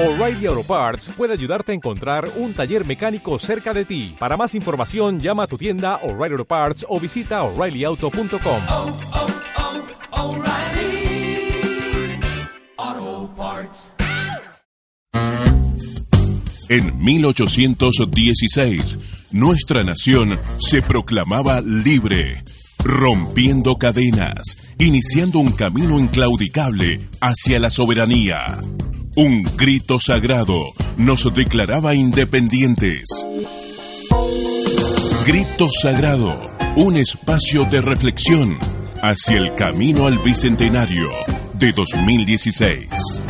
O'Reilly Auto Parts puede ayudarte a encontrar un taller mecánico cerca de ti. Para más información, llama a tu tienda O'Reilly Auto Parts o visita oreillyauto.com. oh, oh, Parts. En 1816, nuestra nación se proclamaba libre, rompiendo cadenas, iniciando un camino inclaudicable hacia la soberanía. Un grito sagrado nos declaraba independientes. Grito Sagrado, un espacio de reflexión hacia el camino al Bicentenario de 2016.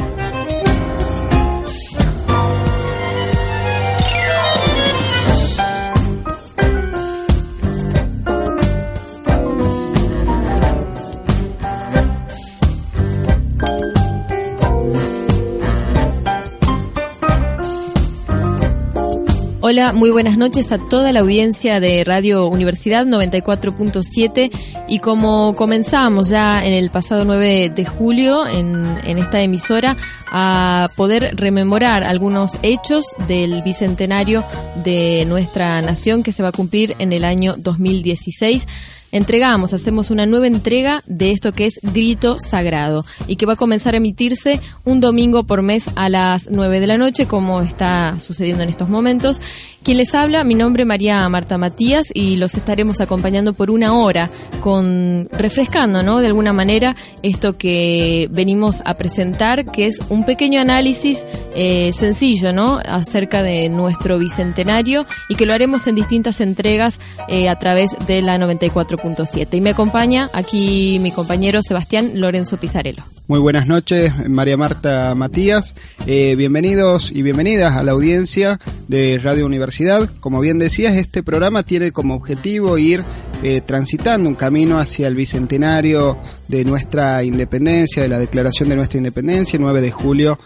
Hola, muy buenas noches a toda la audiencia de Radio Universidad 94.7 y como comenzamos ya en el pasado 9 de julio en, en, esta emisora a poder rememorar algunos hechos del bicentenario de nuestra nación que se va a cumplir en el año 2016 entregamos, hacemos una nueva entrega de esto que es Grito Sagrado y que va a comenzar a emitirse un domingo por mes a las 9 de la noche, como está sucediendo en estos momentos. Quien les habla, mi nombre es María Marta Matías y los estaremos acompañando por una hora con refrescando, ¿no? De alguna manera esto que venimos a presentar, que es un pequeño análisis eh, sencillo, ¿no? Acerca de nuestro bicentenario y que lo haremos en distintas entregas eh, a través de la 94.7. Y me acompaña aquí mi compañero Sebastián Lorenzo Pizarello. Muy buenas noches, María Marta Matías. Eh, bienvenidos y bienvenidas a la audiencia de Radio Universidad. Como bien decías, este programa tiene como objetivo ir eh, transitando un camino hacia el bicentenario de nuestra independencia, de la declaración de nuestra independencia, 9 de julio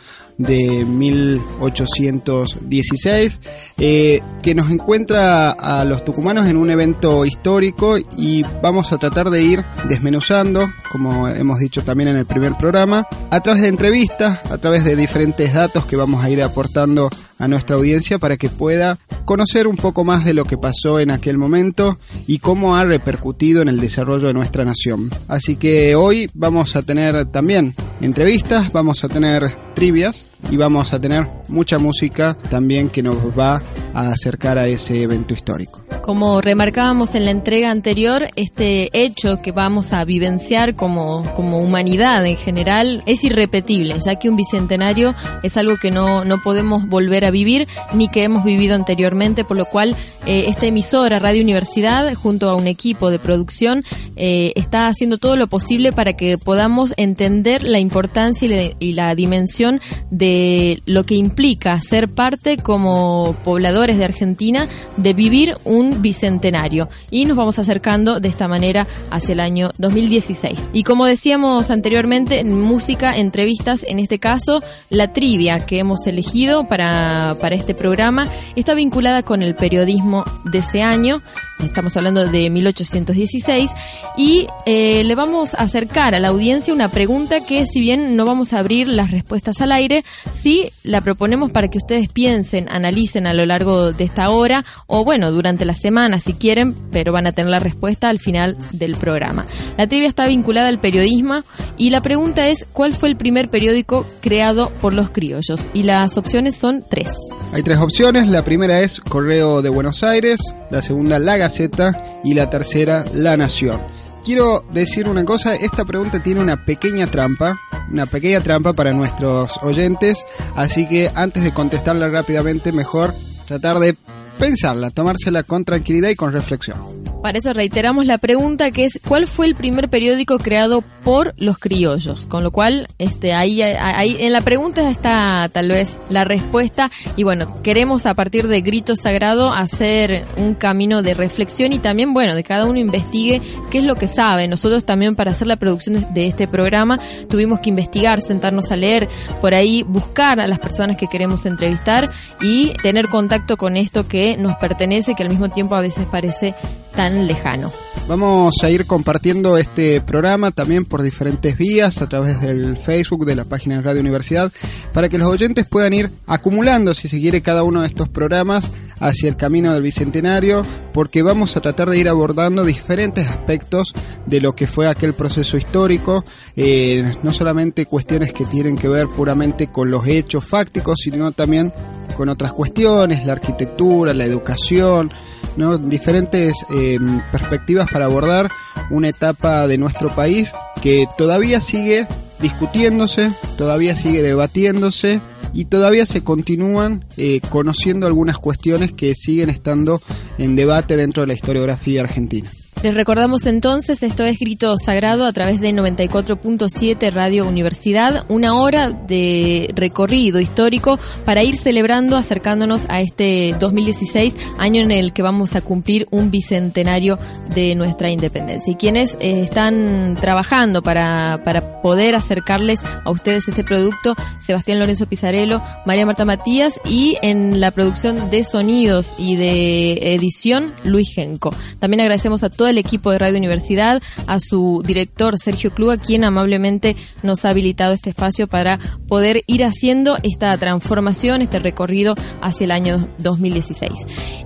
de 1816, eh, que nos encuentra a los tucumanos en un evento histórico y vamos a tratar de ir desmenuzando, como hemos dicho también en el primer programa, a través de entrevistas, a través de diferentes datos que vamos a ir aportando a nuestra audiencia para que pueda conocer un poco más de lo que pasó en aquel momento y cómo ha repercutido en el desarrollo de nuestra nación. Así que hoy vamos a tener también entrevistas, vamos a tener trivias y vamos a tener mucha música también que nos va a acercar a ese evento histórico. Como remarcábamos en la entrega anterior, este hecho que vamos a vivenciar como, como humanidad en general es irrepetible, ya que un bicentenario es algo que no, no podemos volver a vivir ni que hemos vivido anteriormente, por lo cual eh, esta emisora Radio Universidad, junto a un equipo de producción, eh, está haciendo todo lo posible para que podamos entender la importancia y la, y la dimensión de lo que implica ser parte como pobladores de Argentina de vivir un bicentenario. Y nos vamos acercando de esta manera hacia el año 2016. Y como decíamos anteriormente, música, entrevistas, en este caso la trivia que hemos elegido para, para este programa está vinculada con el periodismo de ese año, estamos hablando de 1816, y eh, le vamos a acercar a la audiencia una pregunta que si bien no vamos a abrir las respuestas al aire, sí la proponemos para que ustedes piensen, analicen a lo largo de esta hora o bueno, durante la semana si quieren, pero van a tener la respuesta al final del programa. La trivia está vinculada al periodismo y la pregunta es ¿cuál fue el primer periódico creado por los criollos? Y las opciones son tres. Hay tres opciones, la primera es Correo de Buenos Aires, la segunda La Gaceta y la tercera La Nación. Quiero decir una cosa, esta pregunta tiene una pequeña trampa, una pequeña trampa para nuestros oyentes, así que antes de contestarla rápidamente, mejor tratar de pensarla, tomársela con tranquilidad y con reflexión. Para eso reiteramos la pregunta que es ¿cuál fue el primer periódico creado por los criollos? Con lo cual, este, ahí, ahí en la pregunta está tal vez la respuesta y bueno, queremos a partir de Grito Sagrado hacer un camino de reflexión y también, bueno, de cada uno investigue qué es lo que sabe. Nosotros también para hacer la producción de este programa tuvimos que investigar, sentarnos a leer, por ahí buscar a las personas que queremos entrevistar y tener contacto con esto que nos pertenece, que al mismo tiempo a veces parece tan lejano. Vamos a ir compartiendo este programa también por diferentes vías, a través del Facebook, de la página de Radio Universidad, para que los oyentes puedan ir acumulando, si se quiere, cada uno de estos programas hacia el camino del Bicentenario, porque vamos a tratar de ir abordando diferentes aspectos de lo que fue aquel proceso histórico, eh, no solamente cuestiones que tienen que ver puramente con los hechos fácticos, sino también con otras cuestiones, la arquitectura, la educación, ¿no? diferentes eh, perspectivas para abordar una etapa de nuestro país que todavía sigue discutiéndose, todavía sigue debatiéndose y todavía se continúan eh, conociendo algunas cuestiones que siguen estando en debate dentro de la historiografía argentina. Les recordamos entonces, esto es Grito Sagrado a través de 94.7 Radio Universidad, una hora de recorrido histórico para ir celebrando, acercándonos a este 2016, año en el que vamos a cumplir un bicentenario de nuestra independencia. Y quienes eh, están trabajando para, para poder acercarles a ustedes este producto, Sebastián Lorenzo Pizarello, María Marta Matías y en la producción de sonidos y de edición, Luis Genco. También agradecemos a toda el equipo de Radio Universidad, a su director Sergio Clua, quien amablemente nos ha habilitado este espacio para poder ir haciendo esta transformación, este recorrido hacia el año 2016.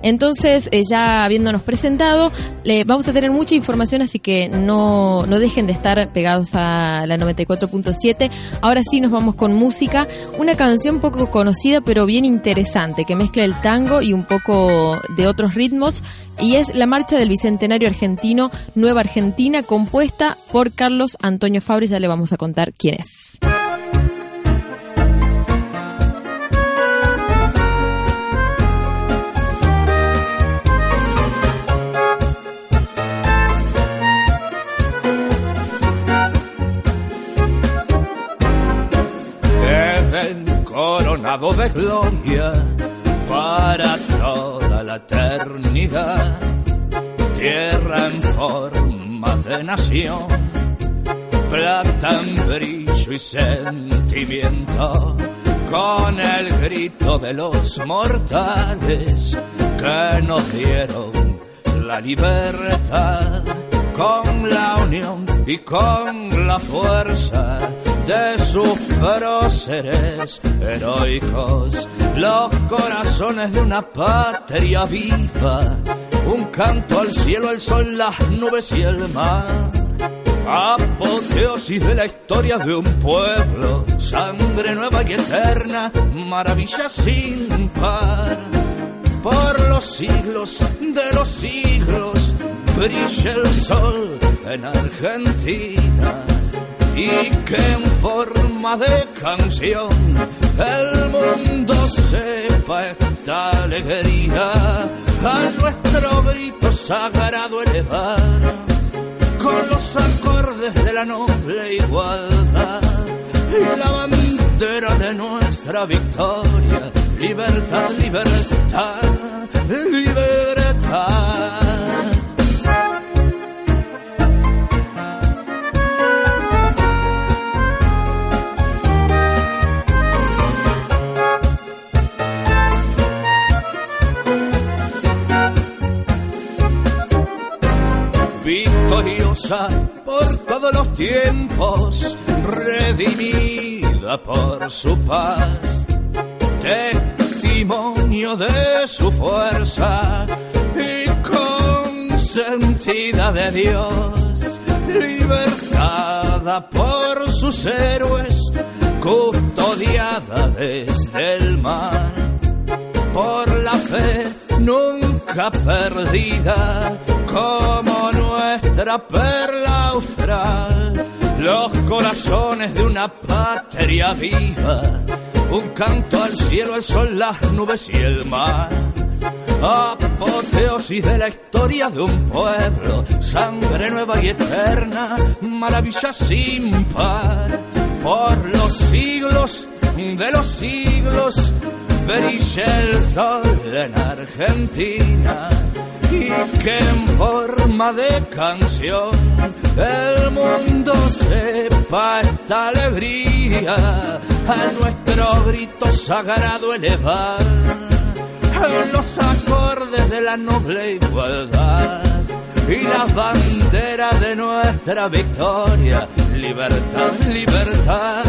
Entonces, eh, ya habiéndonos presentado, le vamos a tener mucha información, así que no, no dejen de estar pegados a la 94.7. Ahora sí nos vamos con música, una canción poco conocida pero bien interesante, que mezcla el tango y un poco de otros ritmos y es la marcha del Bicentenario Argentino Nueva Argentina compuesta por Carlos Antonio Fabri, ya le vamos a contar quién es. Coronado de gloria para la eternidad, tierra en forma de nación, plata en brillo y sentimiento, con el grito de los mortales que nos dieron la libertad, con la unión y con la fuerza de sus próceres heroicos, los corazones de una patria viva, un canto al cielo, el sol, las nubes y el mar. Apoteosis de la historia de un pueblo, sangre nueva y eterna, maravilla sin par. Por los siglos de los siglos brilla el sol en Argentina y que en forma de canción el mundo sepa esta alegría. A nuestro grito sagrado elevar con los acordes de la noble igualdad y la bandera de nuestra victoria. Libertad libertad libertad por todos los tiempos, redimida por su paz, testimonio de su fuerza y consentida de Dios, libertada por sus héroes, custodiada desde el mar, por la fe nunca perdida como nuestra perla austral, los corazones de una patria viva, un canto al cielo, al sol, las nubes y el mar. Apoteosis de la historia de un pueblo, sangre nueva y eterna, maravilla sin par. Por los siglos de los siglos, brilla el sol en Argentina y que en forma de canción el mundo sepa esta alegría a nuestro grito sagrado elevar los acordes de la noble igualdad y la bandera de nuestra victoria. Libertad, libertad,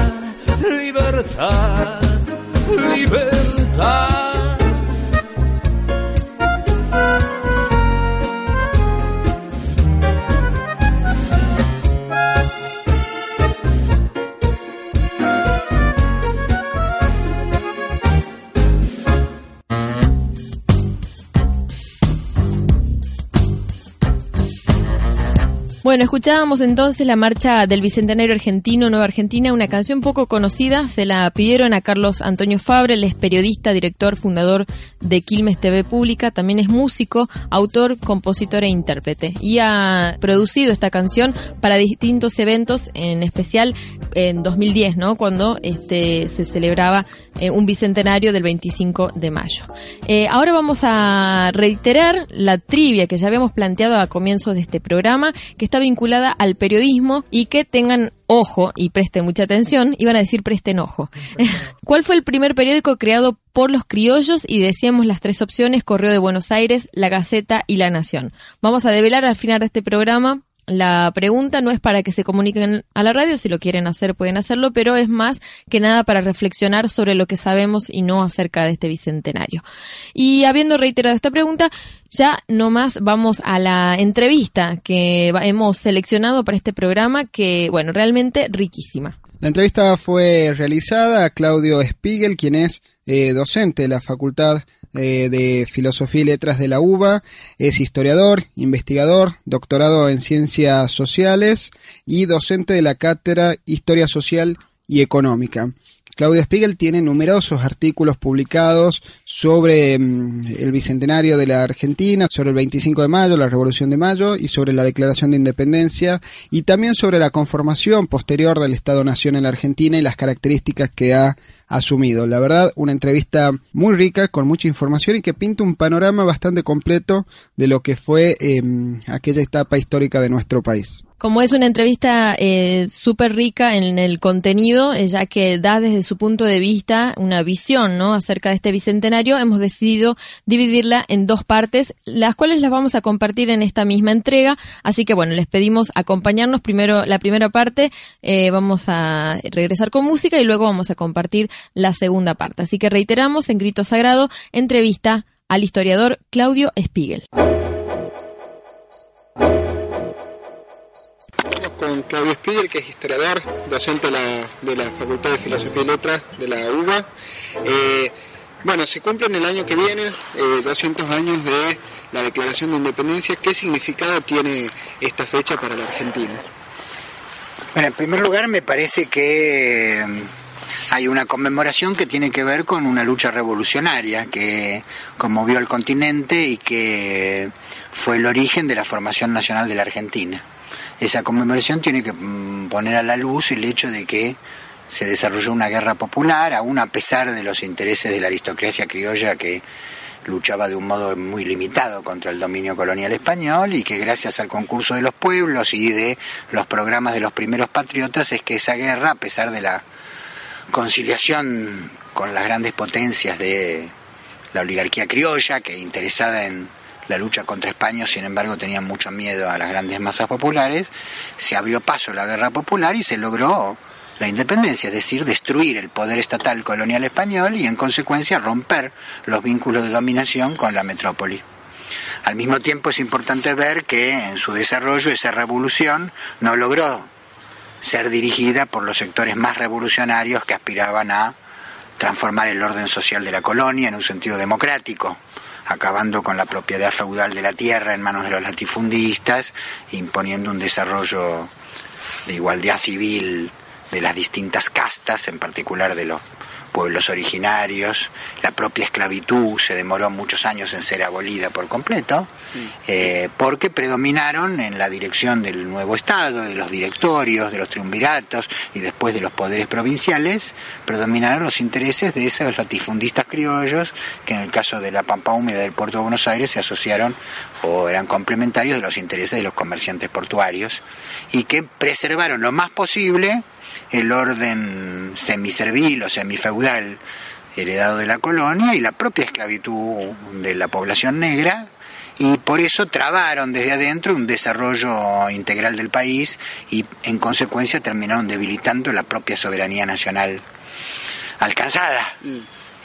libertad, libertad ciudad. Bueno, escuchábamos entonces la marcha del Bicentenario Argentino, Nueva Argentina, una canción poco conocida, se la pidieron a Carlos Antonio Fabre, él es periodista, director, fundador de Quilmes TV Pública, también es músico, autor, compositor e intérprete. Y ha producido esta canción para distintos eventos, en especial en 2010, ¿no? Cuando este, se celebraba eh, un bicentenario del 25 de mayo. Eh, ahora vamos a reiterar la trivia que ya habíamos planteado a comienzos de este programa, que está vinculada al periodismo y que tengan ojo y presten mucha atención, iban a decir presten ojo. ¿Cuál fue el primer periódico creado por los criollos? Y decíamos las tres opciones, Correo de Buenos Aires, La Gaceta y La Nación. Vamos a develar al final de este programa la pregunta no es para que se comuniquen a la radio, si lo quieren hacer pueden hacerlo, pero es más que nada para reflexionar sobre lo que sabemos y no acerca de este bicentenario. Y habiendo reiterado esta pregunta, ya nomás vamos a la entrevista que hemos seleccionado para este programa, que bueno, realmente riquísima. La entrevista fue realizada a Claudio Spiegel, quien es eh, docente de la Facultad eh, de Filosofía y Letras de la UBA, es historiador, investigador, doctorado en Ciencias Sociales y docente de la Cátedra Historia Social y Económica. Claudia Spiegel tiene numerosos artículos publicados sobre mm, el bicentenario de la Argentina, sobre el 25 de mayo, la Revolución de Mayo y sobre la Declaración de Independencia y también sobre la conformación posterior del Estado-Nación en la Argentina y las características que ha asumido. La verdad, una entrevista muy rica, con mucha información y que pinta un panorama bastante completo de lo que fue em, aquella etapa histórica de nuestro país. Como es una entrevista eh, súper rica en el contenido, eh, ya que da desde su punto de vista una visión ¿no? acerca de este bicentenario, hemos decidido dividirla en dos partes, las cuales las vamos a compartir en esta misma entrega. Así que bueno, les pedimos acompañarnos primero la primera parte, eh, vamos a regresar con música y luego vamos a compartir la segunda parte. Así que reiteramos en Grito Sagrado, entrevista al historiador Claudio Spiegel. Con Claudio Spiegel, que es historiador, docente de la, de la Facultad de Filosofía y Letras de la UBA. Eh, bueno, se cumplen el año que viene eh, 200 años de la Declaración de Independencia. ¿Qué significado tiene esta fecha para la Argentina? Bueno, en primer lugar me parece que mm, hay una conmemoración que tiene que ver con una lucha revolucionaria que conmovió al continente y que fue el origen de la formación nacional de la Argentina esa conmemoración tiene que mm, poner a la luz el hecho de que se desarrolló una guerra popular, aún a pesar de los intereses de la aristocracia criolla que luchaba de un modo muy limitado contra el dominio colonial español y que gracias al concurso de los pueblos y de los programas de los primeros patriotas es que esa guerra, a pesar de la conciliación con las grandes potencias de la oligarquía criolla, que interesada en la lucha contra España, sin embargo, tenía mucho miedo a las grandes masas populares, se abrió paso la guerra popular y se logró la independencia, es decir, destruir el poder estatal colonial español y en consecuencia romper los vínculos de dominación con la metrópoli. Al mismo tiempo es importante ver que en su desarrollo esa revolución no logró ser dirigida por los sectores más revolucionarios que aspiraban a transformar el orden social de la colonia en un sentido democrático acabando con la propiedad feudal de la tierra en manos de los latifundistas, imponiendo un desarrollo de igualdad civil de las distintas castas, en particular de los pueblos originarios, la propia esclavitud se demoró muchos años en ser abolida por completo, mm. eh, porque predominaron en la dirección del nuevo Estado, de los directorios, de los triunviratos y después de los poderes provinciales, predominaron los intereses de esos latifundistas criollos que en el caso de la Pampa Húmeda del puerto de Buenos Aires se asociaron o eran complementarios de los intereses de los comerciantes portuarios y que preservaron lo más posible el orden semiservil o semifeudal heredado de la colonia y la propia esclavitud de la población negra y por eso trabaron desde adentro un desarrollo integral del país y en consecuencia terminaron debilitando la propia soberanía nacional alcanzada.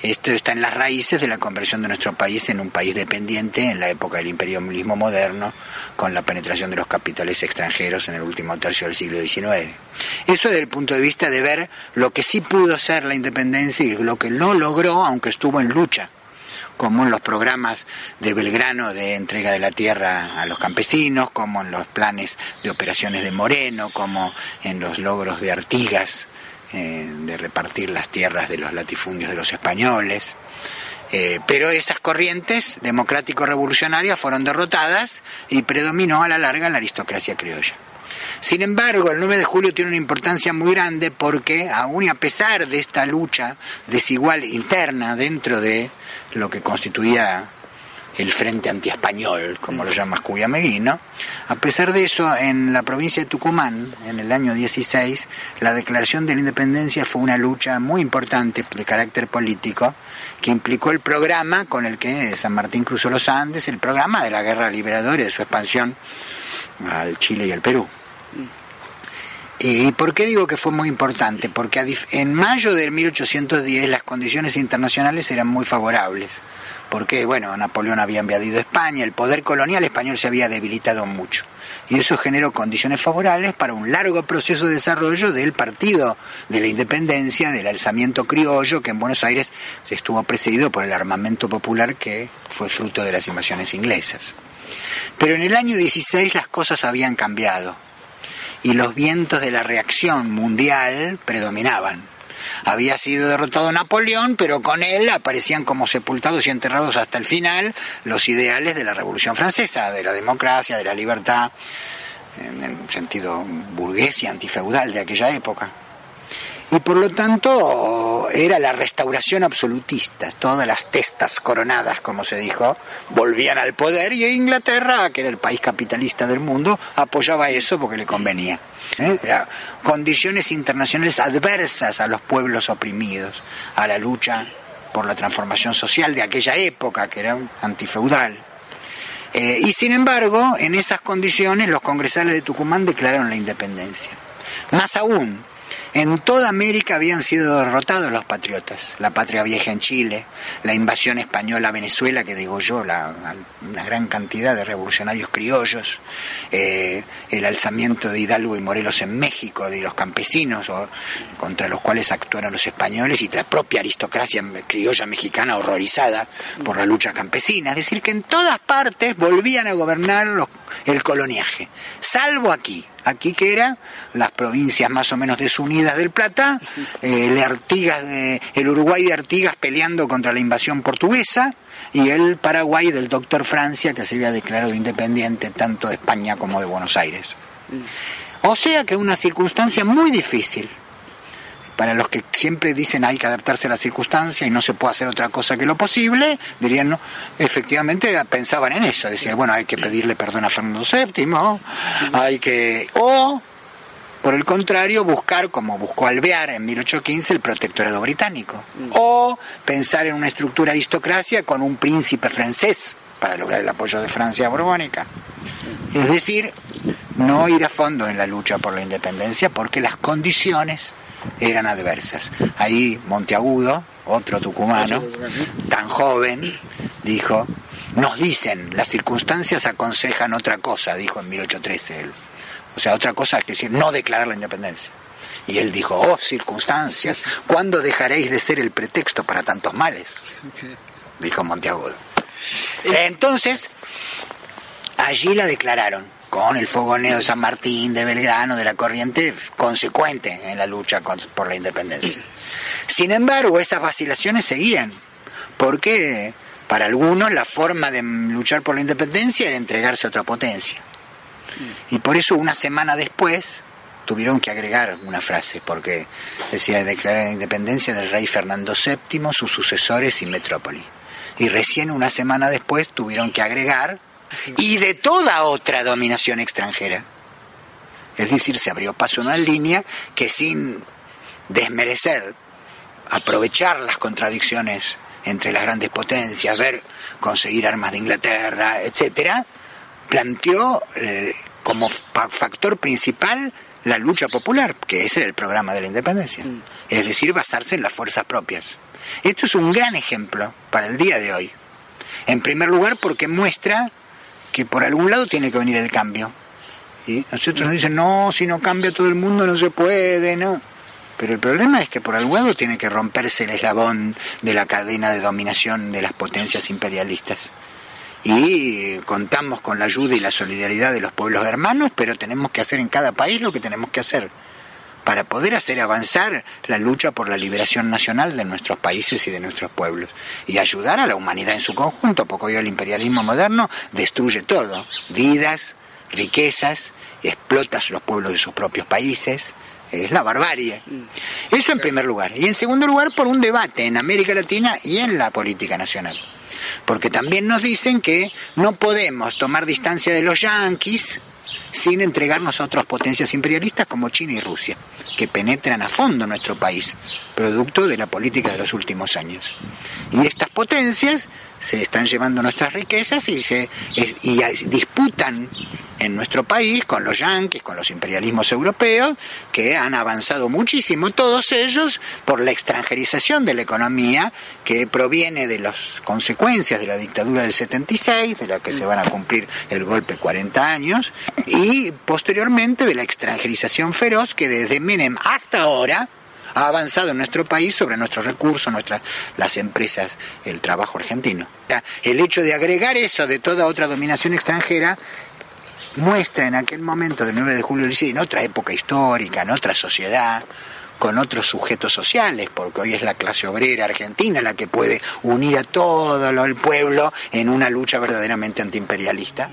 Esto está en las raíces de la conversión de nuestro país en un país dependiente en la época del imperialismo moderno, con la penetración de los capitales extranjeros en el último tercio del siglo XIX. Eso desde el punto de vista de ver lo que sí pudo ser la independencia y lo que no logró, aunque estuvo en lucha como en los programas de Belgrano de entrega de la tierra a los campesinos, como en los planes de operaciones de Moreno, como en los logros de Artigas eh, de repartir las tierras de los latifundios de los españoles. Eh, pero esas corrientes democrático-revolucionarias fueron derrotadas y predominó a la larga la aristocracia criolla. Sin embargo, el 9 de julio tiene una importancia muy grande porque, aún y a pesar de esta lucha desigual interna dentro de lo que constituía el Frente Antiespañol, como lo llama Cuyameguino. A pesar de eso, en la provincia de Tucumán, en el año 16, la declaración de la independencia fue una lucha muy importante de carácter político que implicó el programa con el que San Martín cruzó los Andes, el programa de la guerra liberadora y de su expansión al Chile y al Perú. ¿Y por qué digo que fue muy importante? Porque en mayo de 1810 las condiciones internacionales eran muy favorables. Porque, bueno, Napoleón había invadido España, el poder colonial español se había debilitado mucho. Y eso generó condiciones favorables para un largo proceso de desarrollo del partido de la independencia, del alzamiento criollo, que en Buenos Aires estuvo precedido por el armamento popular que fue fruto de las invasiones inglesas. Pero en el año 16 las cosas habían cambiado y los vientos de la reacción mundial predominaban. Había sido derrotado Napoleón, pero con él aparecían como sepultados y enterrados hasta el final los ideales de la Revolución Francesa, de la democracia, de la libertad, en el sentido burgués y antifeudal de aquella época. Y por lo tanto era la restauración absolutista. Todas las testas coronadas, como se dijo, volvían al poder y Inglaterra, que era el país capitalista del mundo, apoyaba eso porque le convenía. ¿eh? Condiciones internacionales adversas a los pueblos oprimidos, a la lucha por la transformación social de aquella época, que era antifeudal. Eh, y sin embargo, en esas condiciones los congresales de Tucumán declararon la independencia. Más aún, en toda América habían sido derrotados los patriotas, la patria vieja en Chile, la invasión española a Venezuela que degolló la, una gran cantidad de revolucionarios criollos, eh, el alzamiento de Hidalgo y Morelos en México, de los campesinos o- contra los cuales actuaron los españoles y la propia aristocracia criolla mexicana horrorizada por la lucha campesina. Es decir, que en todas partes volvían a gobernar los- el coloniaje, salvo aquí, aquí que eran las provincias más o menos desunidas del Plata, eh, el, Artigas de- el Uruguay de Artigas peleando contra la invasión portuguesa y el Paraguay del doctor Francia que se había declarado independiente tanto de España como de Buenos Aires. O sea que una circunstancia muy difícil para los que siempre dicen hay que adaptarse a la circunstancia y no se puede hacer otra cosa que lo posible, dirían, no, efectivamente pensaban en eso, decían, bueno, hay que pedirle perdón a Fernando VII, hay que, o, por el contrario, buscar, como buscó Alvear en 1815, el protectorado británico, o pensar en una estructura aristocracia con un príncipe francés para lograr el apoyo de Francia borbónica. Es decir, no ir a fondo en la lucha por la independencia porque las condiciones eran adversas. Ahí Monteagudo, otro tucumano, tan joven, dijo, nos dicen, las circunstancias aconsejan otra cosa, dijo en 1813 él. O sea, otra cosa es decir, no declarar la independencia. Y él dijo, oh circunstancias, ¿cuándo dejaréis de ser el pretexto para tantos males? Dijo Monteagudo. Entonces, allí la declararon, con el fogoneo de San Martín, de Belgrano, de la corriente consecuente en la lucha por la independencia. Sin embargo, esas vacilaciones seguían, porque para algunos la forma de luchar por la independencia era entregarse a otra potencia. Y por eso una semana después tuvieron que agregar una frase, porque decía declarar la independencia del rey Fernando VII, sus sucesores y metrópoli. Y recién una semana después tuvieron que agregar y de toda otra dominación extranjera. Es decir, se abrió paso una línea que sin desmerecer, aprovechar las contradicciones entre las grandes potencias, ver conseguir armas de Inglaterra, etcétera, planteó eh, como fa- factor principal la lucha popular, que ese era el programa de la independencia, es decir, basarse en las fuerzas propias. Esto es un gran ejemplo para el día de hoy. En primer lugar, porque muestra que por algún lado tiene que venir el cambio. ¿sí? Nosotros nos dicen, no, si no cambia todo el mundo no se puede, no. Pero el problema es que por algún lado tiene que romperse el eslabón de la cadena de dominación de las potencias imperialistas. Y contamos con la ayuda y la solidaridad de los pueblos hermanos, pero tenemos que hacer en cada país lo que tenemos que hacer para poder hacer avanzar la lucha por la liberación nacional de nuestros países y de nuestros pueblos y ayudar a la humanidad en su conjunto, porque hoy el imperialismo moderno destruye todo, vidas, riquezas, explota los pueblos de sus propios países, es la barbarie. Eso en primer lugar. Y en segundo lugar, por un debate en América Latina y en la política nacional. Porque también nos dicen que no podemos tomar distancia de los yanquis sin entregarnos a otras potencias imperialistas como China y Rusia, que penetran a fondo nuestro país, producto de la política de los últimos años. Y estas potencias se están llevando nuestras riquezas y se y disputan en nuestro país con los yanquis, con los imperialismos europeos, que han avanzado muchísimo, todos ellos por la extranjerización de la economía que proviene de las consecuencias de la dictadura del 76, de la que se van a cumplir el golpe 40 años, y posteriormente de la extranjerización feroz que desde Menem hasta ahora ha avanzado en nuestro país sobre nuestros recursos, nuestras las empresas, el trabajo argentino. El hecho de agregar eso de toda otra dominación extranjera muestra en aquel momento del 9 de julio del 16, en otra época histórica, en otra sociedad, con otros sujetos sociales, porque hoy es la clase obrera argentina la que puede unir a todo el pueblo en una lucha verdaderamente antiimperialista.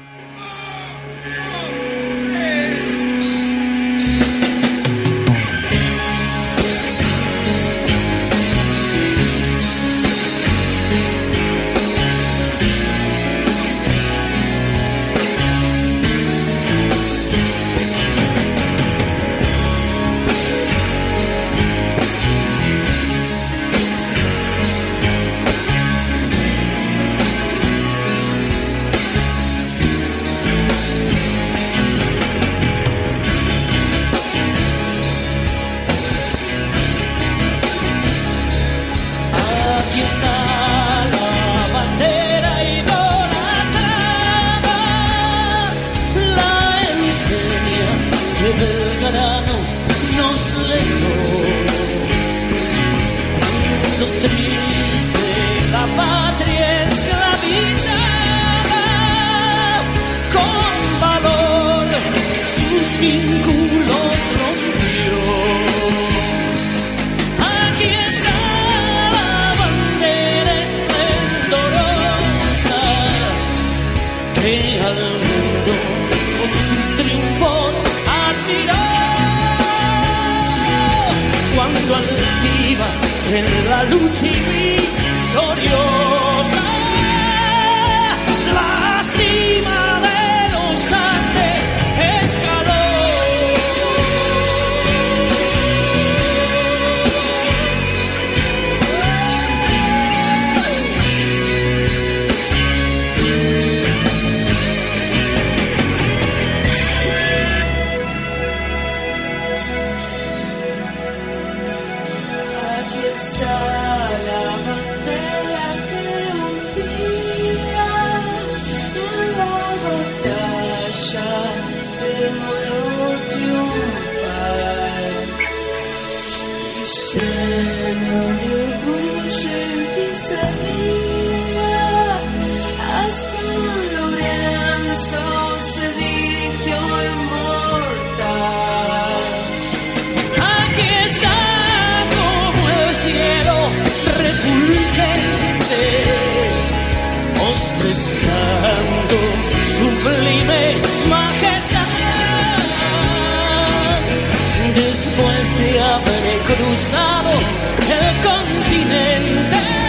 Lorenzo se dirigió. Aquí está como el cielo refulgente, ostentando sublime majestad. Después de haber cruzado el continente,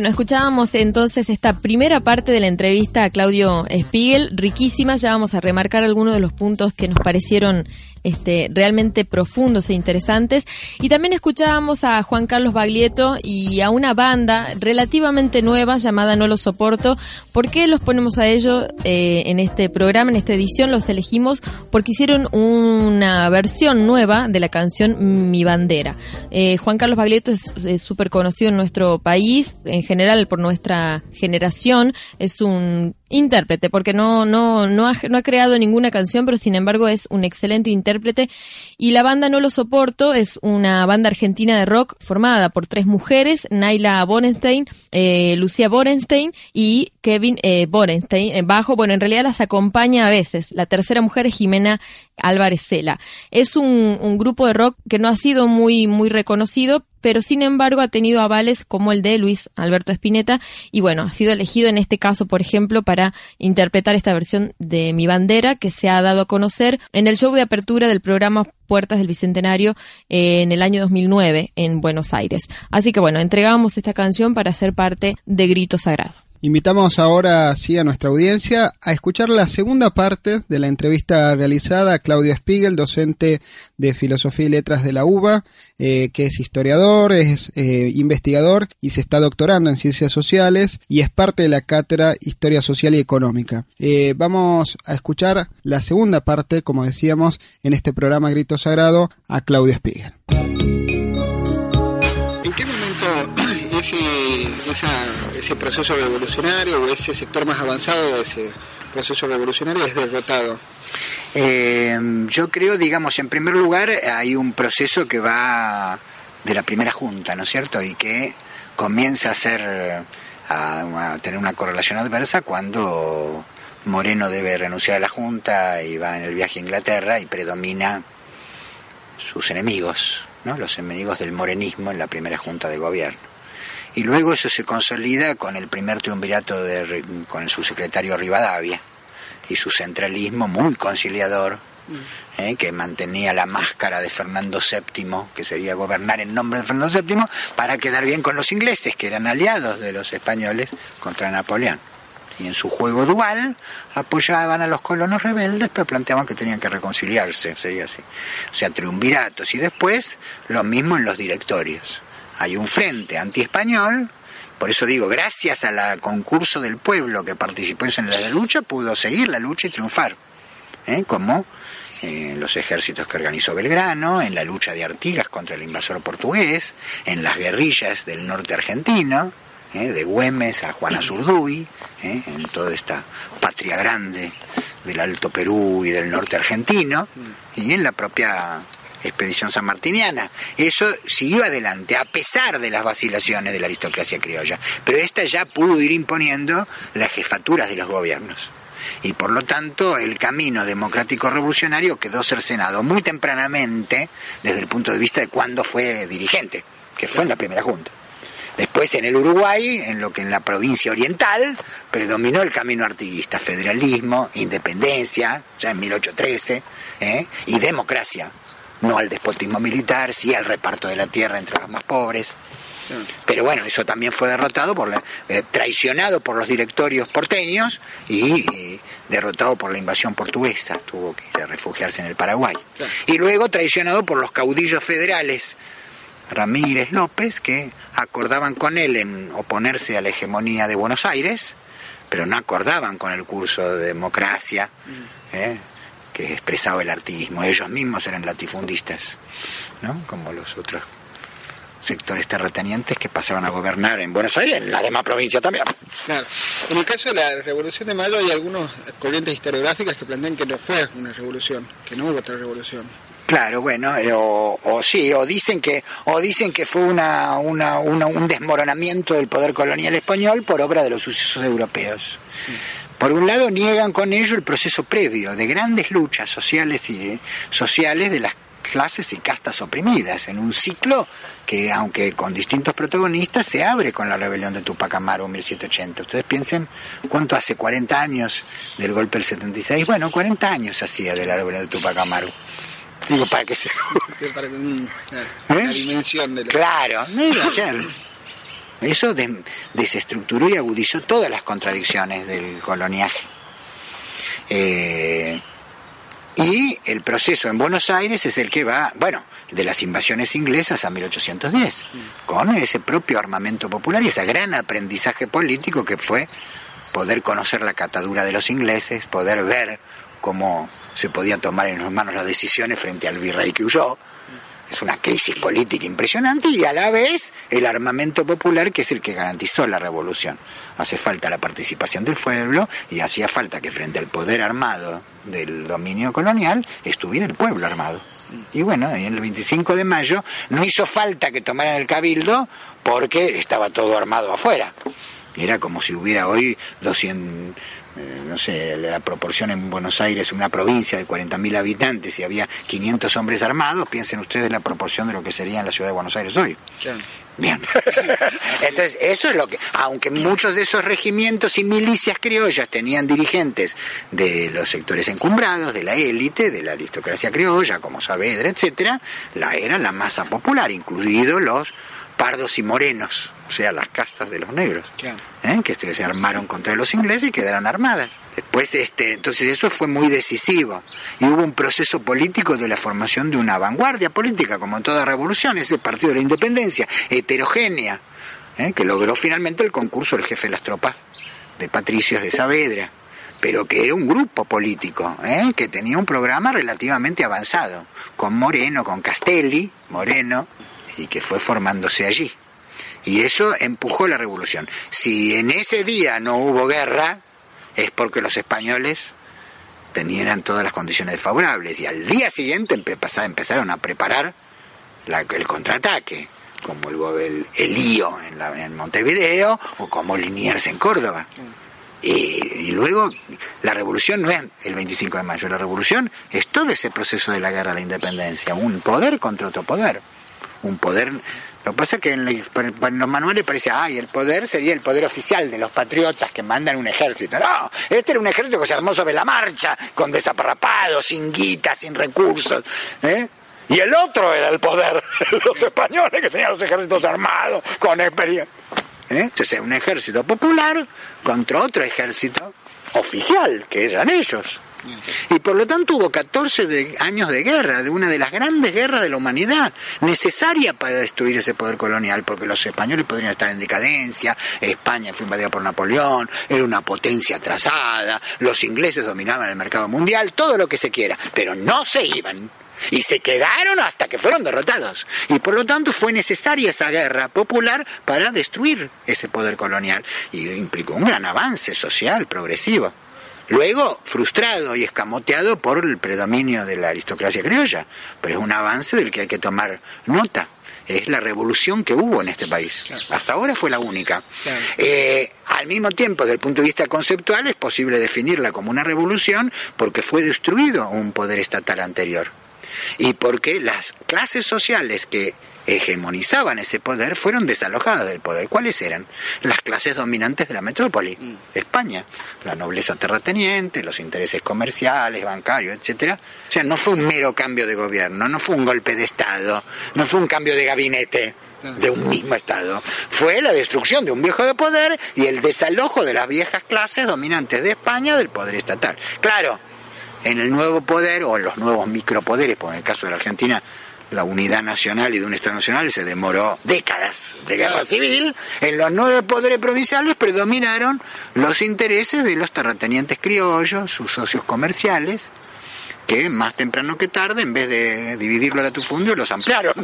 Bueno, escuchábamos entonces esta primera parte de la entrevista a Claudio Spiegel, riquísima, ya vamos a remarcar algunos de los puntos que nos parecieron este, realmente profundos e interesantes. Y también escuchábamos a Juan Carlos Baglietto y a una banda relativamente nueva llamada No lo soporto. ¿Por qué los ponemos a ellos eh, en este programa, en esta edición? Los elegimos porque hicieron una versión nueva de la canción Mi Bandera. Eh, Juan Carlos Baglietto es súper conocido en nuestro país, en general por nuestra generación. Es un intérprete, porque no, no, no, ha, no ha creado ninguna canción, pero sin embargo es un excelente intérprete. Y la banda No Lo Soporto es una banda argentina de rock formada por tres mujeres, Naila Borenstein, eh, Lucía Borenstein y Kevin eh, Borenstein, en bajo. Bueno, en realidad las acompaña a veces. La tercera mujer es Jimena Álvarez Cela. Es un, un grupo de rock que no ha sido muy, muy reconocido, pero sin embargo ha tenido avales como el de Luis Alberto Spinetta y bueno, ha sido elegido en este caso, por ejemplo, para interpretar esta versión de Mi Bandera que se ha dado a conocer en el show de apertura del programa Puertas del Bicentenario eh, en el año 2009 en Buenos Aires. Así que bueno, entregamos esta canción para ser parte de Grito Sagrado. Invitamos ahora sí a nuestra audiencia a escuchar la segunda parte de la entrevista realizada a Claudio Spiegel, docente de Filosofía y Letras de la UBA, eh, que es historiador, es eh, investigador y se está doctorando en Ciencias Sociales y es parte de la cátedra Historia Social y Económica. Eh, vamos a escuchar la segunda parte, como decíamos, en este programa Grito Sagrado, a Claudio Spiegel. Ese proceso revolucionario o ese sector más avanzado de ese proceso revolucionario es derrotado? Eh, yo creo, digamos, en primer lugar hay un proceso que va de la primera junta, ¿no es cierto? Y que comienza a ser, a, a tener una correlación adversa cuando Moreno debe renunciar a la junta y va en el viaje a Inglaterra y predomina sus enemigos, ¿no? Los enemigos del morenismo en la primera junta de gobierno. Y luego eso se consolida con el primer triunvirato de, con el subsecretario Rivadavia y su centralismo muy conciliador, eh, que mantenía la máscara de Fernando VII, que sería gobernar en nombre de Fernando VII, para quedar bien con los ingleses, que eran aliados de los españoles contra Napoleón. Y en su juego dual apoyaban a los colonos rebeldes, pero planteaban que tenían que reconciliarse, sería así. O sea, triunviratos. Y después lo mismo en los directorios. Hay un frente anti-español, por eso digo, gracias al concurso del pueblo que participó en la lucha, pudo seguir la lucha y triunfar. ¿eh? Como en los ejércitos que organizó Belgrano, en la lucha de Artigas contra el invasor portugués, en las guerrillas del norte argentino, ¿eh? de Güemes a Juana Zurduy, ¿eh? en toda esta patria grande del Alto Perú y del norte argentino, y en la propia expedición sanmartiniana. Eso siguió adelante, a pesar de las vacilaciones de la aristocracia criolla, pero esta ya pudo ir imponiendo las jefaturas de los gobiernos. Y por lo tanto, el camino democrático revolucionario quedó cercenado muy tempranamente desde el punto de vista de cuándo fue dirigente, que fue en la primera junta. Después en el Uruguay, en lo que en la provincia oriental, predominó el camino artiguista, federalismo, independencia, ya en 1813, ¿eh? y democracia, no al despotismo militar, sí al reparto de la tierra entre los más pobres. Pero bueno, eso también fue derrotado, por la, eh, traicionado por los directorios porteños y eh, derrotado por la invasión portuguesa. Tuvo que ir a refugiarse en el Paraguay. Y luego traicionado por los caudillos federales, Ramírez López, que acordaban con él en oponerse a la hegemonía de Buenos Aires, pero no acordaban con el curso de democracia ¿eh? Que expresaba el artiguismo. Ellos mismos eran latifundistas, ¿no? Como los otros sectores terratenientes que pasaron a gobernar en Buenos Aires, en la demás provincia también. Claro. En el caso de la Revolución de Mayo hay algunas corrientes historiográficas que plantean que no fue una revolución, que no hubo otra revolución. Claro, bueno, eh, o, o sí, o dicen que, o dicen que fue una, una, una- un desmoronamiento del poder colonial español por obra de los sucesos europeos. Por un lado, niegan con ello el proceso previo de grandes luchas sociales y eh, sociales de las clases y castas oprimidas, en un ciclo que, aunque con distintos protagonistas, se abre con la rebelión de Tupac Amaru en 1780. Ustedes piensen cuánto hace 40 años del golpe del 76. Bueno, 40 años hacía de la rebelión de Tupac Amaru. Digo, para que se... Para mm, claro, ¿Eh? La dimensión de lo Claro, no ser. Eso de- desestructuró y agudizó todas las contradicciones del coloniaje. Eh, y el proceso en Buenos Aires es el que va, bueno, de las invasiones inglesas a 1810, con ese propio armamento popular y ese gran aprendizaje político que fue poder conocer la catadura de los ingleses, poder ver cómo se podía tomar en sus manos las decisiones frente al virrey que huyó. Es una crisis política impresionante y a la vez el armamento popular que es el que garantizó la revolución. Hace falta la participación del pueblo y hacía falta que frente al poder armado del dominio colonial estuviera el pueblo armado. Y bueno, y el 25 de mayo no hizo falta que tomaran el cabildo porque estaba todo armado afuera. Era como si hubiera hoy 200, eh, no sé, la proporción en Buenos Aires, una provincia de 40.000 habitantes y había 500 hombres armados, piensen ustedes la proporción de lo que sería en la ciudad de Buenos Aires hoy. Bien. Entonces, eso es lo que, aunque muchos de esos regimientos y milicias criollas tenían dirigentes de los sectores encumbrados, de la élite, de la aristocracia criolla, como Saavedra, etcétera, la era la masa popular, incluidos los pardos y morenos, o sea, las castas de los negros. ¿eh? que se armaron contra los ingleses y quedaron armadas. Después, este, entonces eso fue muy decisivo y hubo un proceso político de la formación de una vanguardia política, como en toda revolución, ese partido de la independencia, heterogénea, ¿eh? que logró finalmente el concurso del jefe de las tropas de Patricios de Saavedra pero que era un grupo político, ¿eh? que tenía un programa relativamente avanzado, con Moreno, con Castelli, Moreno, y que fue formándose allí. Y eso empujó la revolución. Si en ese día no hubo guerra, es porque los españoles tenían todas las condiciones favorables. Y al día siguiente empezaron a preparar la- el contraataque, como el, go- el, el lío en, la- en Montevideo o como Liniers en Córdoba. Y, y luego la revolución no es el 25 de mayo, la revolución es todo ese proceso de la guerra a la independencia, un poder contra otro poder, un poder... Lo que pasa es que en, los manuales parece, ay, el poder sería el poder oficial de los patriotas que mandan un ejército. No, este era un ejército que se armó sobre la marcha, con desaparrapados, sin guita, sin recursos. ¿eh? Y el otro era el poder, los españoles que tenían los ejércitos armados, con experiencia. ¿Eh? Entonces un ejército popular contra otro ejército oficial, que eran ellos. Y por lo tanto hubo 14 de- años de guerra, de una de las grandes guerras de la humanidad, necesaria para destruir ese poder colonial, porque los españoles podrían estar en decadencia, España fue invadida por Napoleón, era una potencia atrasada, los ingleses dominaban el mercado mundial, todo lo que se quiera, pero no se iban. Y se quedaron hasta que fueron derrotados. Y por lo tanto fue necesaria esa guerra popular para destruir ese poder colonial. Y implicó un gran avance social, progresivo. Luego, frustrado y escamoteado por el predominio de la aristocracia criolla. Pero es un avance del que hay que tomar nota. Es la revolución que hubo en este país. Hasta ahora fue la única. Claro. Eh, al mismo tiempo, desde el punto de vista conceptual, es posible definirla como una revolución porque fue destruido un poder estatal anterior. Y porque las clases sociales que hegemonizaban ese poder fueron desalojadas del poder. ¿Cuáles eran? Las clases dominantes de la metrópoli, de España. La nobleza terrateniente, los intereses comerciales, bancarios, etcétera. O sea, no fue un mero cambio de gobierno, no fue un golpe de Estado, no fue un cambio de gabinete de un mismo Estado. Fue la destrucción de un viejo de poder y el desalojo de las viejas clases dominantes de España del poder estatal. Claro, en el nuevo poder o en los nuevos micropoderes, por en el caso de la Argentina, la unidad nacional y de un Estado nacional se demoró décadas de guerra civil, en los nueve poderes provinciales predominaron los intereses de los terratenientes criollos, sus socios comerciales, que más temprano que tarde, en vez de dividirlo a latifundio, los ampliaron.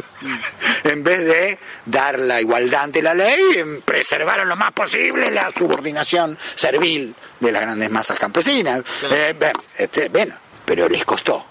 en vez de dar la igualdad ante la ley, em, preservaron lo más posible la subordinación servil de las grandes masas campesinas. Eh, este, bueno, pero les costó,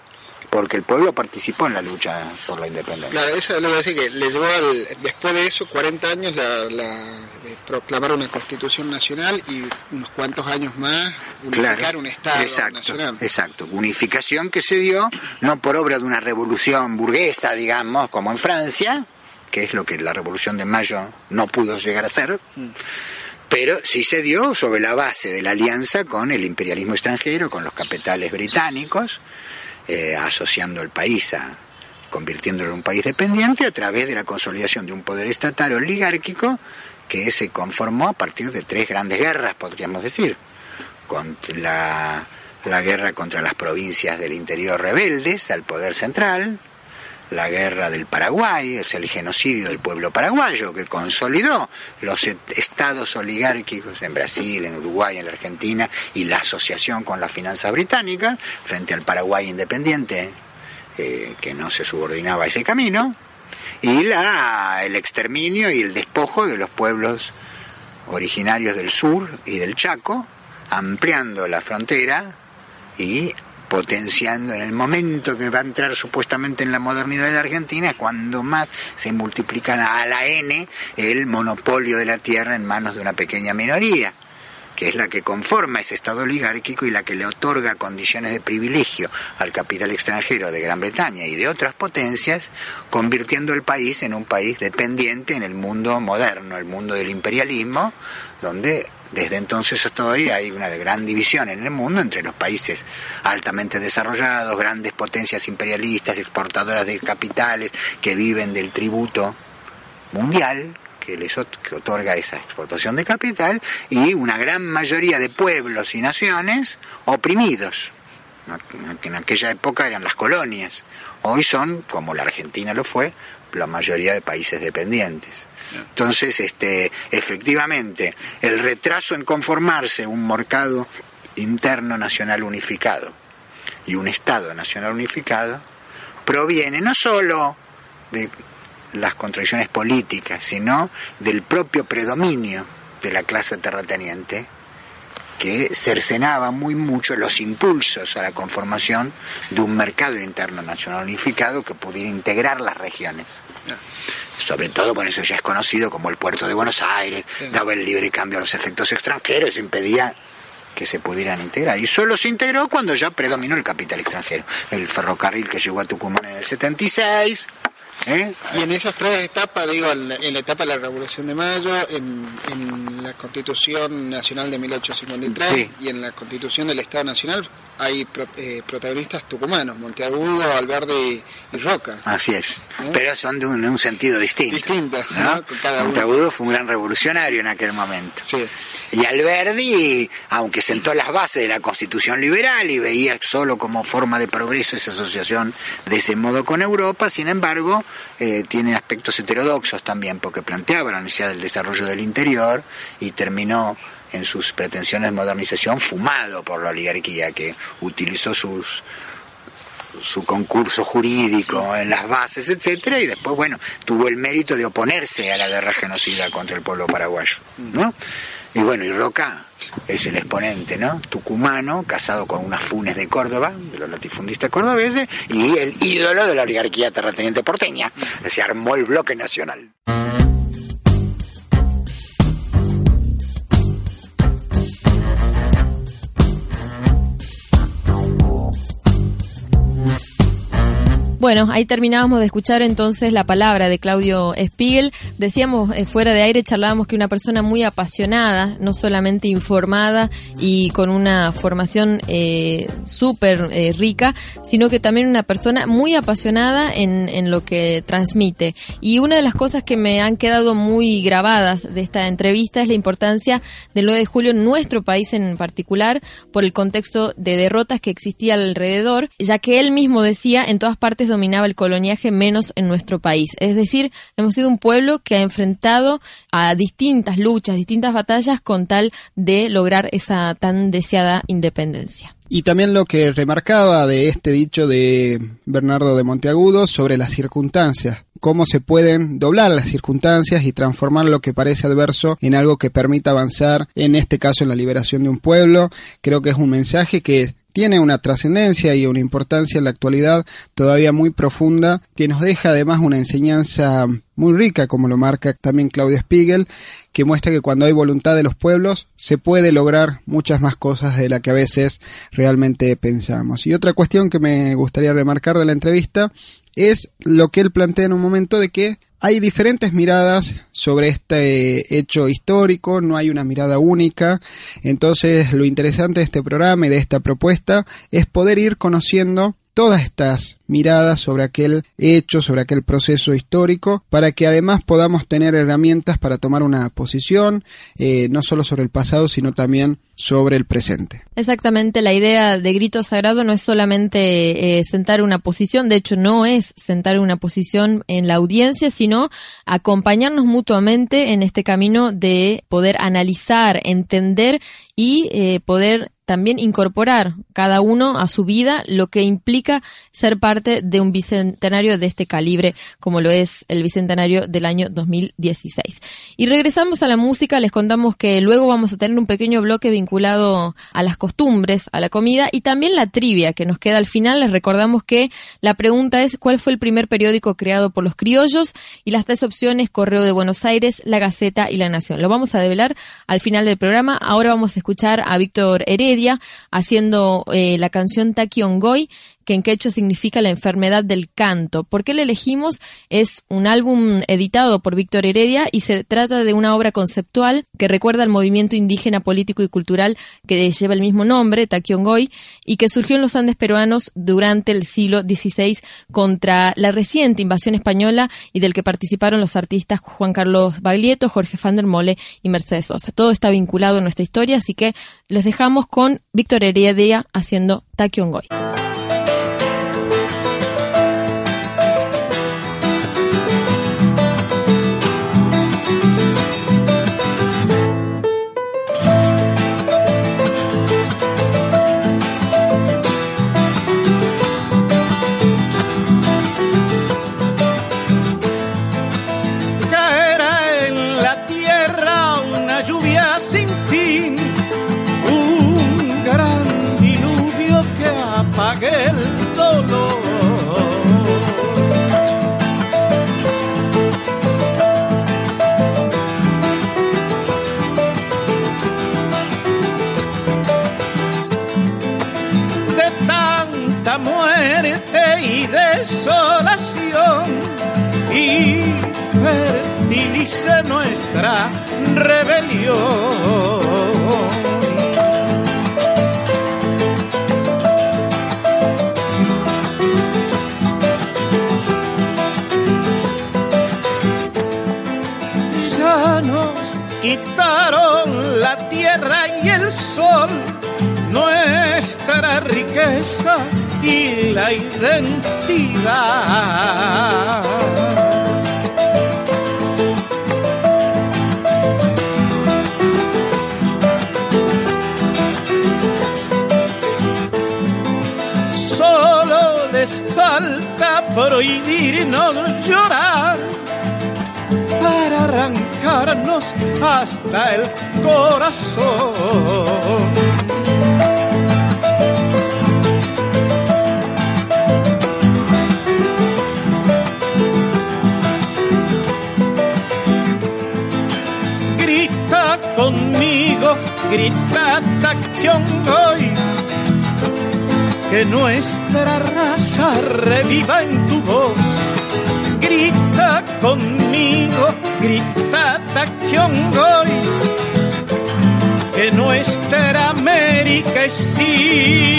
porque el pueblo participó en la lucha por la independencia. Claro, eso es lo que decir que le llevó al, después de eso 40 años la, la- una constitución nacional y unos cuantos años más unificar Claro, un Estado exacto, nacional. Exacto, unificación que se dio no por obra de una revolución burguesa, digamos, como en Francia, que es lo que la revolución de Mayo no pudo llegar a ser, pero sí se dio sobre la base de la alianza con el imperialismo extranjero, con los capitales británicos, eh, asociando el país a convirtiéndolo en un país dependiente a través de la consolidación de un poder estatal oligárquico que se conformó a partir de tres grandes guerras, podríamos decir. Contra la, la guerra contra las provincias del interior rebeldes al poder central, la guerra del Paraguay, es el genocidio del pueblo paraguayo que consolidó los e- estados oligárquicos en Brasil, en Uruguay, en la Argentina y la asociación con la finanza británica frente al Paraguay independiente eh, que no se subordinaba a ese camino y la, el exterminio y el despojo de los pueblos originarios del sur y del Chaco, ampliando la frontera y potenciando en el momento que va a entrar supuestamente en la modernidad de la Argentina, cuando más se multiplican a la N el monopolio de la tierra en manos de una pequeña minoría que es la que conforma ese Estado oligárquico y la que le otorga condiciones de privilegio al capital extranjero de Gran Bretaña y de otras potencias, convirtiendo el país en un país dependiente en el mundo moderno, el mundo del imperialismo, donde desde entonces hasta hoy hay una gran división en el mundo entre los países altamente desarrollados, grandes potencias imperialistas, exportadoras de capitales que viven del tributo mundial que les que otorga esa exportación de capital y una gran mayoría de pueblos y naciones oprimidos. Que en aquella época eran las colonias hoy son como la Argentina lo fue la mayoría de países dependientes. Entonces este efectivamente el retraso en conformarse un mercado interno nacional unificado y un Estado nacional unificado proviene no solo de las contradicciones políticas, sino del propio predominio de la clase terrateniente que cercenaba muy mucho los impulsos a la conformación de un mercado interno nacional unificado que pudiera integrar las regiones. Sobre todo, por eso ya es conocido como el puerto de Buenos Aires, daba el libre cambio a los efectos extranjeros, impedía que se pudieran integrar. Y solo se integró cuando ya predominó el capital extranjero. El ferrocarril que llegó a Tucumán en el 76, ¿eh? Y en esas tres etapas, digo, en la, en la etapa de la Revolución de Mayo, en, en la Constitución Nacional de 1853 Sí. y en la Constitución del Estado Nacional, hay pro- eh, protagonistas tucumanos, Monteagudo, Alverde y, Roca. Así es. pero son de un, un sentido distinto. Distintas, ¿no? Monteagudo fue un gran revolucionario en aquel momento. Sí. Y Alberdi, aunque sentó las bases de la constitución liberal y veía solo como forma de progreso esa asociación de ese modo con Europa, sin embargo, eh, tiene aspectos heterodoxos también, porque planteaba la necesidad del desarrollo del interior y terminó en sus pretensiones de modernización fumado por la oligarquía que utilizó sus su concurso jurídico en las bases, etcétera, y después, bueno, tuvo el mérito de oponerse a la guerra genocida contra el pueblo paraguayo, ¿no? Y bueno, y Roca es el exponente, ¿no? Tucumano, casado con unas funes de Córdoba, de los latifundistas cordobeses, y el ídolo de la oligarquía terrateniente porteña. Se armó el bloque nacional. Bueno, ahí terminábamos de escuchar entonces la palabra de Claudio Spiegel. Decíamos eh, fuera de aire, charlábamos que una persona muy apasionada, no solamente informada y con una formación eh, súper eh, rica, sino que también una persona muy apasionada en, en lo que transmite. Y una de las cosas que me han quedado muy grabadas de esta entrevista es la importancia del 9 de julio en nuestro país en particular por el contexto de derrotas que existía alrededor, ya que él mismo decía en todas partes dominaba el coloniaje menos en nuestro país. Es decir, hemos sido un pueblo que ha enfrentado a distintas luchas, distintas batallas con tal de lograr esa tan deseada independencia. Y también lo que remarcaba de este dicho de Bernardo de Monteagudo sobre las circunstancias, cómo se pueden doblar las circunstancias y transformar lo que parece adverso en algo que permita avanzar, en este caso en la liberación de un pueblo. Creo que es un mensaje que tiene una trascendencia y una importancia en la actualidad todavía muy profunda, que nos deja además una enseñanza muy rica, como lo marca también Claudia Spiegel, que muestra que cuando hay voluntad de los pueblos se puede lograr muchas más cosas de la que a veces realmente pensamos. Y otra cuestión que me gustaría remarcar de la entrevista es lo que él plantea en un momento de que hay diferentes miradas sobre este hecho histórico, no hay una mirada única, entonces lo interesante de este programa y de esta propuesta es poder ir conociendo todas estas miradas sobre aquel hecho, sobre aquel proceso histórico, para que además podamos tener herramientas para tomar una posición, eh, no solo sobre el pasado, sino también sobre el presente. Exactamente, la idea de grito sagrado no es solamente eh, sentar una posición, de hecho no es sentar una posición en la audiencia, sino acompañarnos mutuamente en este camino de poder analizar, entender y eh, poder también incorporar cada uno a su vida lo que implica ser parte de un bicentenario de este calibre, como lo es el bicentenario del año 2016. Y regresamos a la música, les contamos que luego vamos a tener un pequeño bloque vinculado a las costumbres, a la comida y también la trivia que nos queda al final. Les recordamos que la pregunta es ¿cuál fue el primer periódico creado por los criollos? Y las tres opciones, Correo de Buenos Aires, La Gaceta y La Nación. Lo vamos a develar al final del programa. Ahora vamos a escuchar a Víctor Heredia haciendo eh, la canción Taquiongoy, que en quechua significa la enfermedad del canto. ¿Por qué la elegimos? Es un álbum editado por Víctor Heredia y se trata de una obra conceptual que recuerda al movimiento indígena político y cultural que lleva el mismo nombre, Taquiongoy, y que surgió en los Andes peruanos durante el siglo XVI contra la reciente invasión española y del que participaron los artistas Juan Carlos Baglietto, Jorge van der Mole y Mercedes Sosa. Todo está vinculado en nuestra historia, así que les dejamos con Víctor Heredia haciendo Taquiongoy. empiece nuestra rebelión. Ya nos quitaron la tierra y el sol, nuestra riqueza y la identidad. Prohibirnos llorar para arrancarnos hasta el corazón. Grita conmigo, grita Takyongoy, que nuestra raza reviva en tu voz. Grita conmigo, grita Takyongoy, que nuestra América es India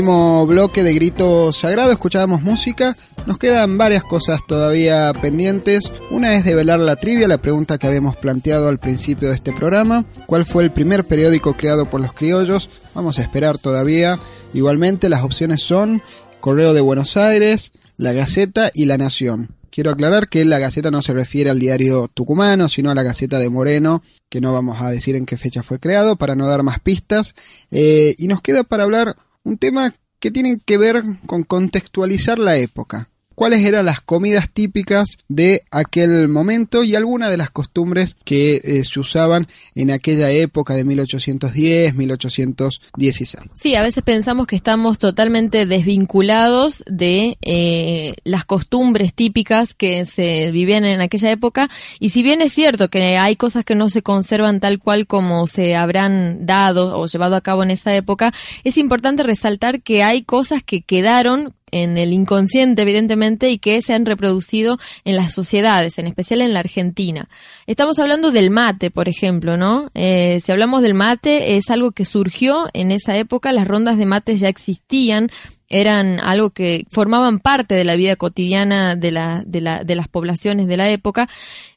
Bloque de Grito Sagrado, escuchábamos música. Nos quedan varias cosas todavía pendientes. Una es develar la trivia, la pregunta que habíamos planteado al principio de este programa. ¿Cuál fue el primer periódico creado por los criollos? Vamos a esperar todavía. Igualmente las opciones son Correo de Buenos Aires, La Gaceta y La Nación. Quiero aclarar que la Gaceta no se refiere al diario tucumano, sino a la Gaceta de Moreno, que no vamos a decir en qué fecha fue creado para no dar más pistas. Eh, y nos queda para hablar un tema que tiene que ver con contextualizar la época. Cuáles eran las comidas típicas de aquel momento y algunas de las costumbres que eh, se usaban en aquella época de 1810, 1816. Sí, a veces pensamos que estamos totalmente desvinculados de eh, las costumbres típicas que se vivían en aquella época y si bien es cierto que hay cosas que no se conservan tal cual como se habrán dado o llevado a cabo en esa época, es importante resaltar que hay cosas que quedaron en el inconsciente, evidentemente, y que se han reproducido en las sociedades, en especial en la Argentina. Estamos hablando del mate, por ejemplo, ¿no? Eh, si hablamos del mate, es algo que surgió en esa época, las rondas de mates ya existían, eran algo que formaban parte de la vida cotidiana de, la, de, la, de las poblaciones de la época.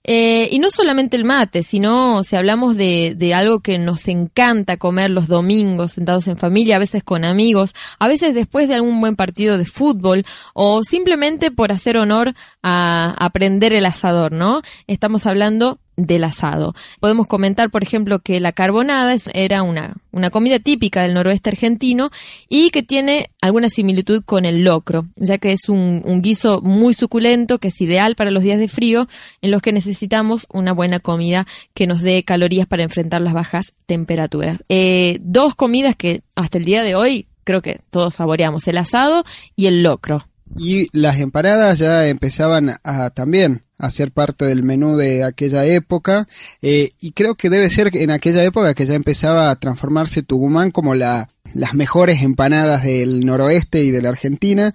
Eh, y no solamente el mate, sino si hablamos de, de algo que nos encanta comer los domingos sentados en familia, a veces con amigos, a veces después de algún buen partido de fútbol o simplemente por hacer honor a aprender el asador, ¿no? Estamos hablando del asado. Podemos comentar, por ejemplo, que la carbonada es- era una, una comida típica del noroeste argentino y que tiene alguna similitud con el locro, ya que es un, guiso muy suculento que es ideal para los días de frío en los que necesitamos una buena comida que nos dé calorías para enfrentar las bajas temperaturas. Eh, dos comidas que hasta el día de hoy creo que todos saboreamos, el asado y el locro. Y las empanadas ya empezaban a también a ser parte del menú de aquella época eh, y creo que debe ser en aquella época que ya empezaba a transformarse Tucumán como la las mejores empanadas del noroeste y de la Argentina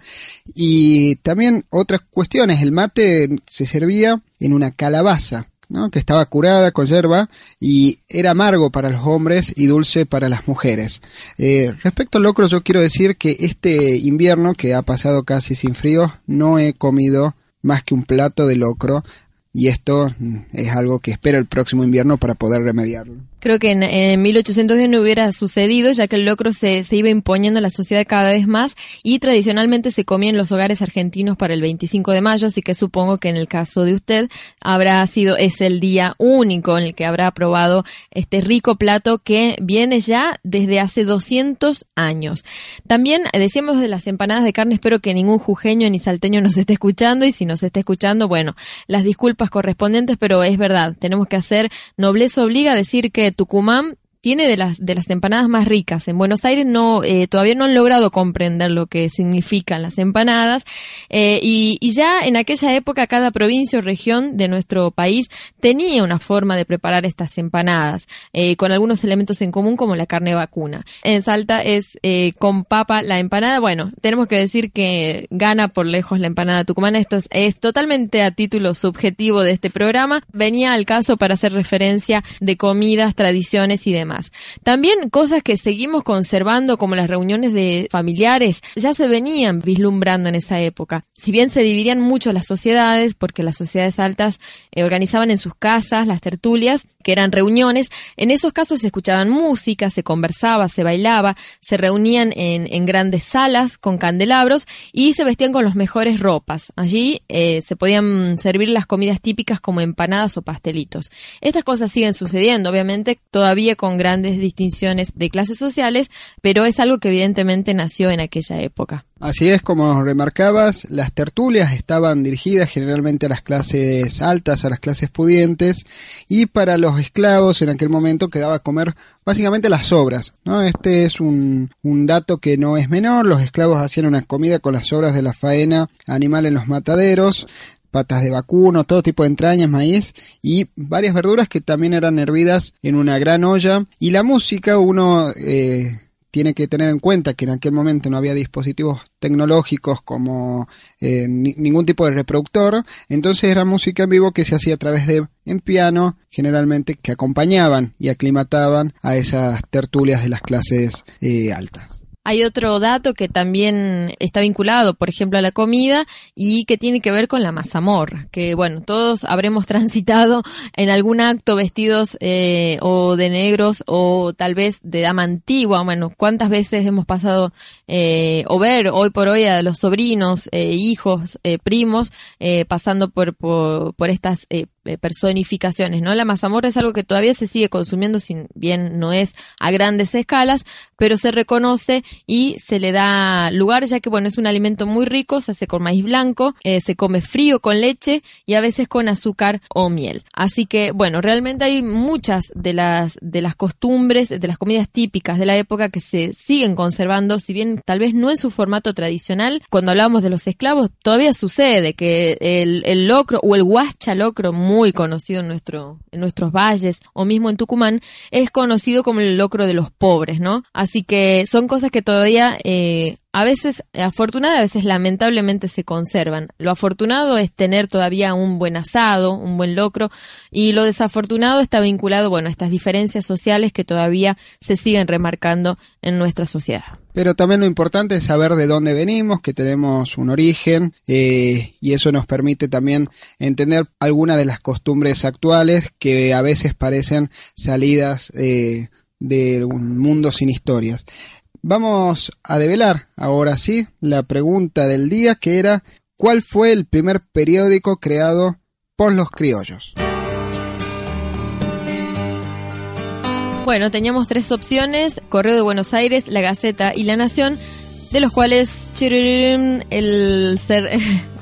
y también otras cuestiones el mate se servía en una calabaza ¿no? que estaba curada con hierba y era amargo para los hombres y dulce para las mujeres. Eh, respecto al locro, yo quiero decir que este invierno, que ha pasado casi sin frío, no he comido más que un plato de locro y esto mm, es algo que espero el próximo invierno para poder remediarlo. Creo que en, en 1810 no hubiera sucedido, ya que el locro se, se iba imponiendo en la sociedad cada vez más y tradicionalmente se comía en los hogares argentinos para el 25 de mayo, así que supongo que en el caso de usted habrá sido, es el día único en el que habrá probado este rico plato que viene ya desde hace 200 años. También eh, decíamos de las empanadas de carne, espero que ningún jujeño ni salteño nos esté escuchando y si nos está escuchando, bueno, las disculpas correspondientes, pero es verdad, tenemos que hacer nobleza obliga a decir que Tucumán tiene de las, de las empanadas más ricas. En Buenos Aires no, eh, todavía no han logrado comprender lo que significan las empanadas. eh, y, ya en aquella época cada provincia o región de nuestro país tenía una forma de preparar estas empanadas, eh, con algunos elementos en común como la carne vacuna. En Salta es eh, con papa la empanada. Bueno, tenemos que decir que gana por lejos la empanada tucumana. Esto es, es totalmente a título subjetivo de este programa. Venía al caso para hacer referencia de comidas, tradiciones y demás. También cosas que seguimos conservando como las reuniones de familiares ya se venían vislumbrando en esa época. Si bien se dividían mucho las sociedades, porque las sociedades altas eh, organizaban en sus casas las tertulias, que eran reuniones, en esos casos se escuchaban música, se conversaba, se bailaba, se reunían en, grandes salas con candelabros y se vestían con las mejores ropas. Allí eh, se podían servir las comidas típicas como empanadas o pastelitos. Estas cosas siguen sucediendo, obviamente, todavía con grandes distinciones de clases sociales, pero es algo que evidentemente nació en aquella época. Así es, como remarcabas, las tertulias estaban dirigidas generalmente a las clases altas, a las clases pudientes, y para los esclavos en aquel momento quedaba comer básicamente las sobras. ¿no? Este es un, un dato que no es menor, los esclavos hacían una comida con las sobras de la faena animal en los mataderos, patas de vacuno, todo tipo de entrañas, maíz y varias verduras que también eran hervidas en una gran olla. Y la música, uno eh, tiene que tener en cuenta que en aquel momento no había dispositivos tecnológicos como eh, ni- ningún tipo de reproductor, entonces era música en vivo que se hacía a través de en piano, generalmente que acompañaban y aclimataban a esas tertulias de las clases eh, altas. Hay otro dato que también está vinculado, por ejemplo, a la comida y que tiene que ver con la mazamorra, que bueno, todos habremos transitado en algún acto vestidos eh, o de negros o tal vez de dama antigua, bueno, cuántas veces hemos pasado eh, o ver hoy por hoy a los sobrinos, eh, hijos, eh, primos, eh, pasando por, por, por estas eh, personificaciones, ¿no? La mazamorra es algo que todavía se sigue consumiendo, si bien no es a grandes escalas, pero se reconoce y se le da lugar, ya que, bueno, es un alimento muy rico, se hace con maíz blanco, eh, se come frío con leche y a veces con azúcar o miel. Así que, bueno, realmente hay muchas de las, de las costumbres, de las comidas típicas de la época que se siguen conservando, si bien tal vez no en su formato tradicional. Cuando hablamos de los esclavos, todavía sucede que el, el locro o el huacha locro, muy conocido en, nuestro, en nuestros valles o mismo en Tucumán, es conocido como el locro de los pobres, ¿no? Así que son cosas que todavía eh, a veces afortunadamente, a veces lamentablemente se conservan. Lo afortunado es tener todavía un buen asado, un buen locro, y lo desafortunado está vinculado, bueno, a estas diferencias sociales que todavía se siguen remarcando en nuestra sociedad. Pero también lo importante es saber de dónde venimos, que tenemos un origen, eh, y eso nos permite también entender algunas de las costumbres actuales que a veces parecen salidas eh, de un mundo sin historias. Vamos a develar ahora sí la pregunta del día que era ¿cuál fue el primer periódico creado por los criollos? Bueno, teníamos tres opciones, Correo de Buenos Aires, La Gaceta y La Nación, de los cuales el,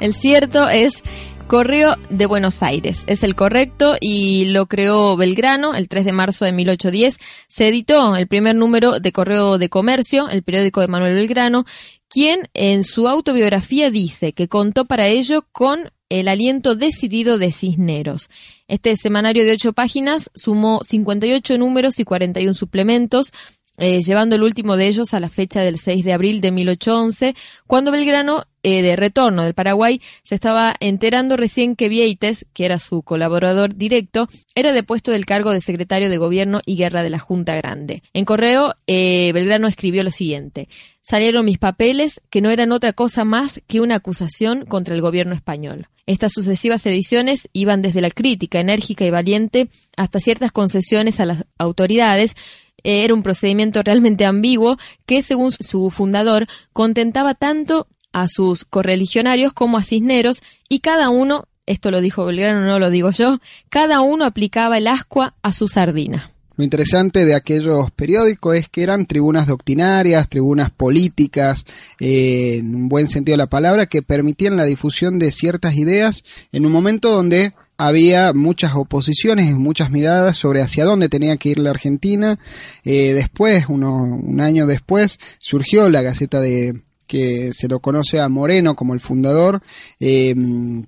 el cierto es Correo de Buenos Aires. Es el correcto y lo creó Belgrano el 3 de marzo de 1810. Se editó el primer número de Correo de Comercio, el periódico de Manuel Belgrano, quien en su autobiografía dice que contó para ello con el aliento decidido de Cisneros. Este semanario de ocho páginas sumó 58 números y 41 suplementos, eh, llevando el último de ellos a la fecha del 6 de abril de 1811, cuando Belgrano, eh, de retorno del Paraguay, se estaba enterando recién que Vieites, que era su colaborador directo, era depuesto del cargo de secretario de Gobierno y Guerra de la Junta Grande. En correo, eh, Belgrano escribió lo siguiente. Salieron mis papeles, que no eran otra cosa más que una acusación contra el gobierno español. Estas sucesivas ediciones iban desde la crítica enérgica y valiente hasta ciertas concesiones a las autoridades, era un procedimiento realmente ambiguo que, según su fundador, contentaba tanto a sus correligionarios como a Cisneros y cada uno, esto lo dijo Belgrano, no lo digo yo, cada uno aplicaba el ascua a su sardina. Lo interesante de aquellos periódicos es que eran tribunas doctrinarias, tribunas políticas, eh, en un buen sentido de la palabra, que permitían la difusión de ciertas ideas en un momento donde había muchas oposiciones muchas miradas sobre hacia dónde tenía que ir la Argentina. Eh, después, uno, un año después, surgió la Gaceta de que se lo conoce a Moreno como el fundador, eh,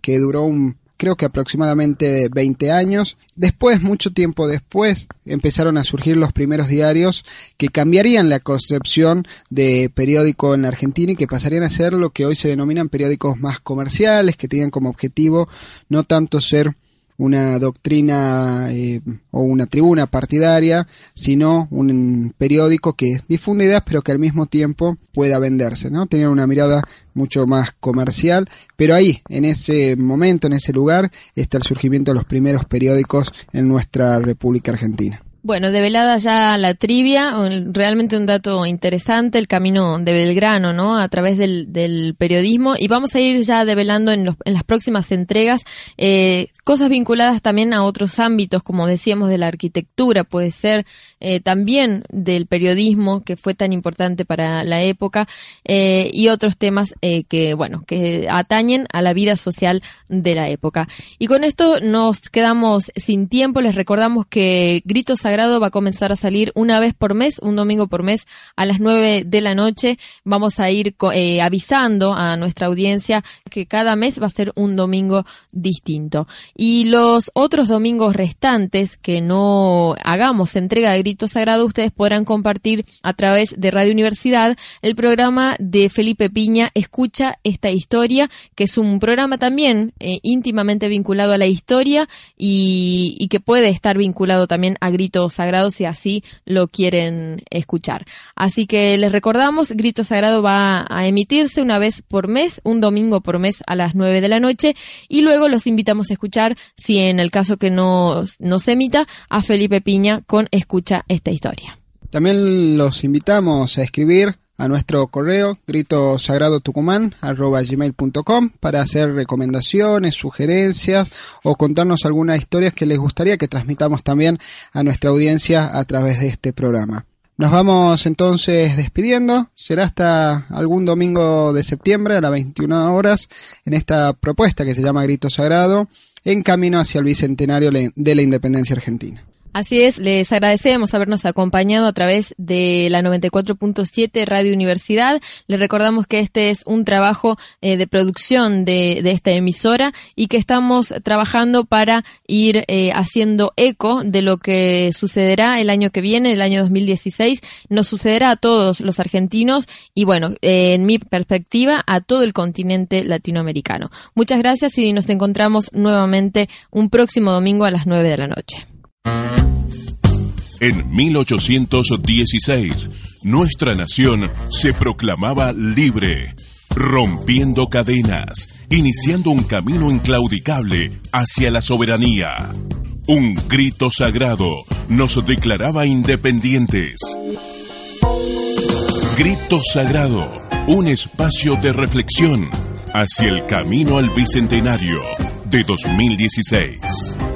que duró un creo que aproximadamente 20 años. Después, mucho tiempo después, empezaron a surgir los primeros diarios que cambiarían la concepción de periódico en la Argentina y que pasarían a ser lo que hoy se denominan periódicos más comerciales, que tenían como objetivo no tanto ser una doctrina eh, o una tribuna partidaria, sino un periódico que difunde ideas pero que al mismo tiempo pueda venderse, ¿no? Tenían una mirada mucho más comercial, pero ahí, en ese momento, en ese lugar, está el surgimiento de los primeros periódicos en nuestra República Argentina. Bueno, develada ya la trivia, realmente un dato interesante, el camino de Belgrano, ¿no? A través del, periodismo. Y vamos a ir ya develando en, los- en las próximas entregas eh, cosas vinculadas también a otros ámbitos, como decíamos, de la arquitectura, puede ser eh, también del periodismo, que fue tan importante para la época, eh, y otros temas que, bueno, que atañen a la vida social de la época. Y con esto nos quedamos sin tiempo. Les recordamos que Grito Va a comenzar a salir una vez por mes, un domingo por mes, a las 9 de la noche. Vamos a ir eh, avisando a nuestra audiencia que cada mes va a ser un domingo distinto. Y los otros domingos restantes que no hagamos entrega de Grito Sagrado, ustedes podrán compartir a través de Radio Universidad el programa de Felipe Piña, Escucha esta historia, que es un programa también eh, íntimamente vinculado a la historia y, y que puede estar vinculado también a Grito Sagrado si así lo quieren escuchar. Así que les recordamos, Grito Sagrado va a emitirse una vez por mes, un domingo por mes a las 9 de la noche y luego los invitamos a escuchar, si en el caso que no, no se emita, a Felipe Piña con Escucha esta historia. También los invitamos a escribir a nuestro correo grito sagrado tucumán para hacer recomendaciones, sugerencias o contarnos algunas historias que les gustaría que transmitamos también a nuestra audiencia a través de este programa. Nos vamos entonces despidiendo. Será hasta algún domingo de septiembre a las 21 horas en esta propuesta que se llama Grito Sagrado en camino hacia el bicentenario de la independencia argentina. Así es, les agradecemos habernos acompañado a través de la 94.7 Radio Universidad. Les recordamos que este es un trabajo eh, de producción de, esta emisora y que estamos trabajando para ir eh, haciendo eco de lo que sucederá el año que viene, el año 2016. Nos sucederá a todos los argentinos y, bueno, eh, en mi perspectiva, a todo el continente latinoamericano. Muchas gracias y nos encontramos nuevamente un próximo domingo a las 9 de la noche. En 1816, nuestra nación se proclamaba libre, rompiendo cadenas, iniciando un camino inclaudicable hacia la soberanía. Un grito sagrado nos declaraba independientes. Grito Sagrado, un espacio de reflexión hacia el camino al bicentenario de 2016.